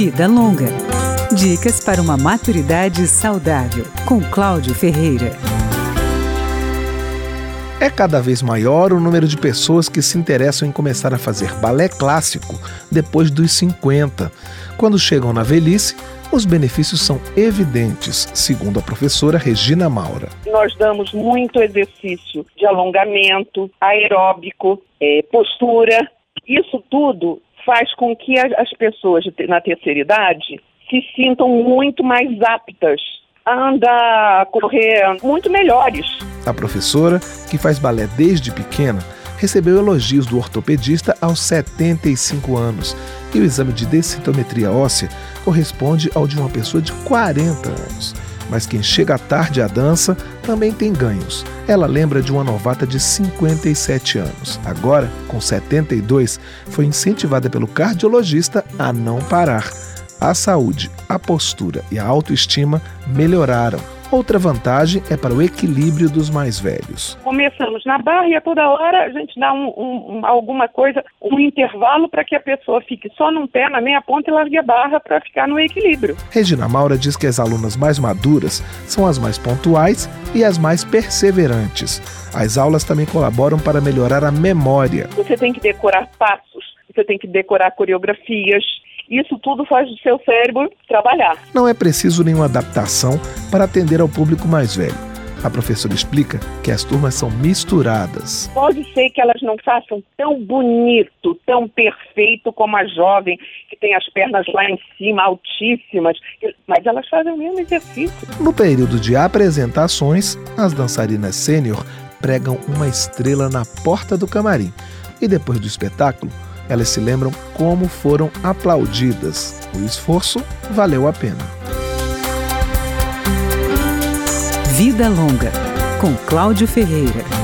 Vida Longa. Dicas para uma maturidade saudável, com Cláudio Ferreira. É cada vez maior o número de pessoas que se interessam em começar a fazer balé clássico depois dos 50. Quando chegam na velhice, os benefícios são evidentes, segundo a professora Regina Maura. Nós damos muito exercício de alongamento, aeróbico, é, postura. Isso tudo faz com que as pessoas na terceira idade se sintam muito mais aptas a andar, a correr, muito melhores. A professora, que faz balé desde pequena, recebeu elogios do ortopedista aos 75 anos e o exame de densitometria óssea corresponde ao de uma pessoa de 40 anos. Mas quem chega tarde à dança também tem ganhos. Ela lembra de uma novata de 57 anos. Agora, com 72, foi incentivada pelo cardiologista a não parar. A saúde, a postura e a autoestima melhoraram Outra vantagem é para o equilíbrio dos mais velhos. Começamos na barra e a toda hora a gente dá um, um, alguma coisa, um intervalo para que a pessoa fique só num pé, na meia ponta e largue a barra para ficar no equilíbrio. Regina Maura diz que as alunas mais maduras são as mais pontuais e as mais perseverantes. As aulas também colaboram para melhorar a memória. Você tem que decorar passos, você tem que decorar coreografias, isso tudo faz o seu cérebro trabalhar. Não é preciso nenhuma adaptação para atender ao público mais velho. A professora explica que as turmas são misturadas. Pode ser que elas não façam tão bonito, tão perfeito como a jovem, que tem as pernas lá em cima, altíssimas, mas elas fazem o mesmo exercício. No período de apresentações, as dançarinas sênior pregam uma estrela na porta do camarim. E depois do espetáculo, elas se lembram como foram aplaudidas. O esforço valeu a pena. Vida Longa, com Cláudio Ferreira.